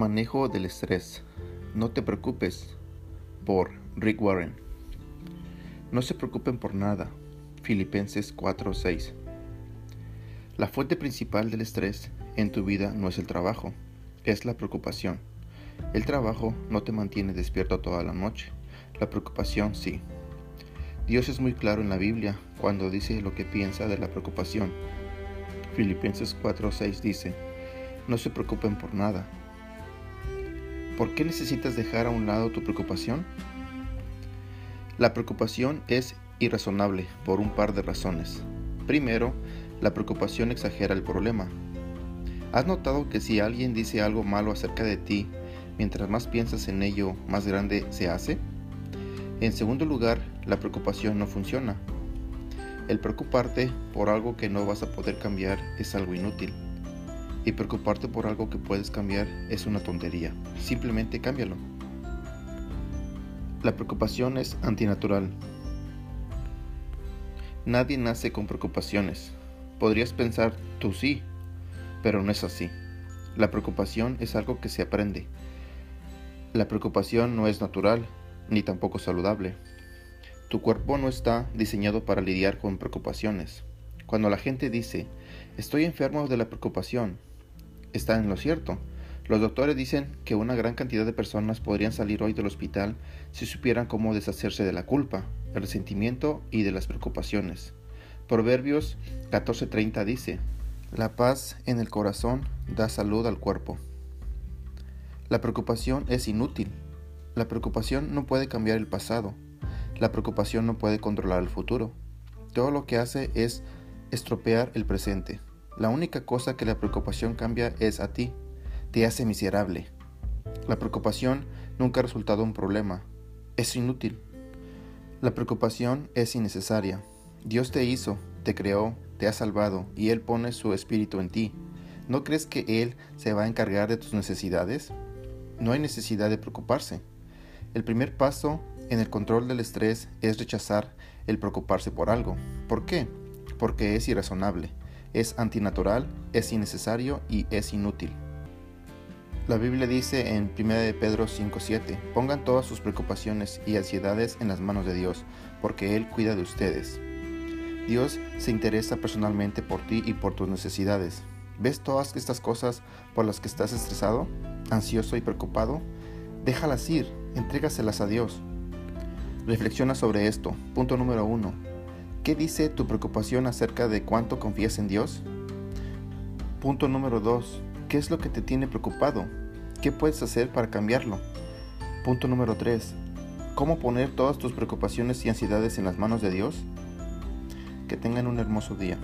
Manejo del estrés. No te preocupes. Por Rick Warren. No se preocupen por nada. Filipenses 4:6. La fuente principal del estrés en tu vida no es el trabajo, es la preocupación. El trabajo no te mantiene despierto toda la noche, la preocupación sí. Dios es muy claro en la Biblia cuando dice lo que piensa de la preocupación. Filipenses 4:6 dice, no se preocupen por nada, ¿Por qué necesitas dejar a un lado tu preocupación? La preocupación es irrazonable por un par de razones. Primero, la preocupación exagera el problema. ¿Has notado que si alguien dice algo malo acerca de ti, mientras más piensas en ello, más grande se hace? En segundo lugar, la preocupación no funciona. El preocuparte por algo que no vas a poder cambiar es algo inútil. Y preocuparte por algo que puedes cambiar es una tontería. Simplemente cámbialo. La preocupación es antinatural. Nadie nace con preocupaciones. Podrías pensar, tú sí, pero no es así. La preocupación es algo que se aprende. La preocupación no es natural, ni tampoco saludable. Tu cuerpo no está diseñado para lidiar con preocupaciones. Cuando la gente dice, estoy enfermo de la preocupación, está en lo cierto. Los doctores dicen que una gran cantidad de personas podrían salir hoy del hospital si supieran cómo deshacerse de la culpa, el resentimiento y de las preocupaciones. Proverbios 14:30 dice, La paz en el corazón da salud al cuerpo. La preocupación es inútil. La preocupación no puede cambiar el pasado. La preocupación no puede controlar el futuro. Todo lo que hace es estropear el presente. La única cosa que la preocupación cambia es a ti, te hace miserable. La preocupación nunca ha resultado un problema, es inútil. La preocupación es innecesaria. Dios te hizo, te creó, te ha salvado y Él pone su espíritu en ti. ¿No crees que Él se va a encargar de tus necesidades? No hay necesidad de preocuparse. El primer paso en el control del estrés es rechazar el preocuparse por algo. ¿Por qué? Porque es irrazonable es antinatural, es innecesario y es inútil. La Biblia dice en 1 Pedro 5:7, pongan todas sus preocupaciones y ansiedades en las manos de Dios, porque Él cuida de ustedes. Dios se interesa personalmente por ti y por tus necesidades. ¿Ves todas estas cosas por las que estás estresado, ansioso y preocupado? Déjalas ir, entrégaselas a Dios. Reflexiona sobre esto. Punto número 1. ¿Qué dice tu preocupación acerca de cuánto confías en Dios? Punto número 2. ¿Qué es lo que te tiene preocupado? ¿Qué puedes hacer para cambiarlo? Punto número 3. ¿Cómo poner todas tus preocupaciones y ansiedades en las manos de Dios? Que tengan un hermoso día.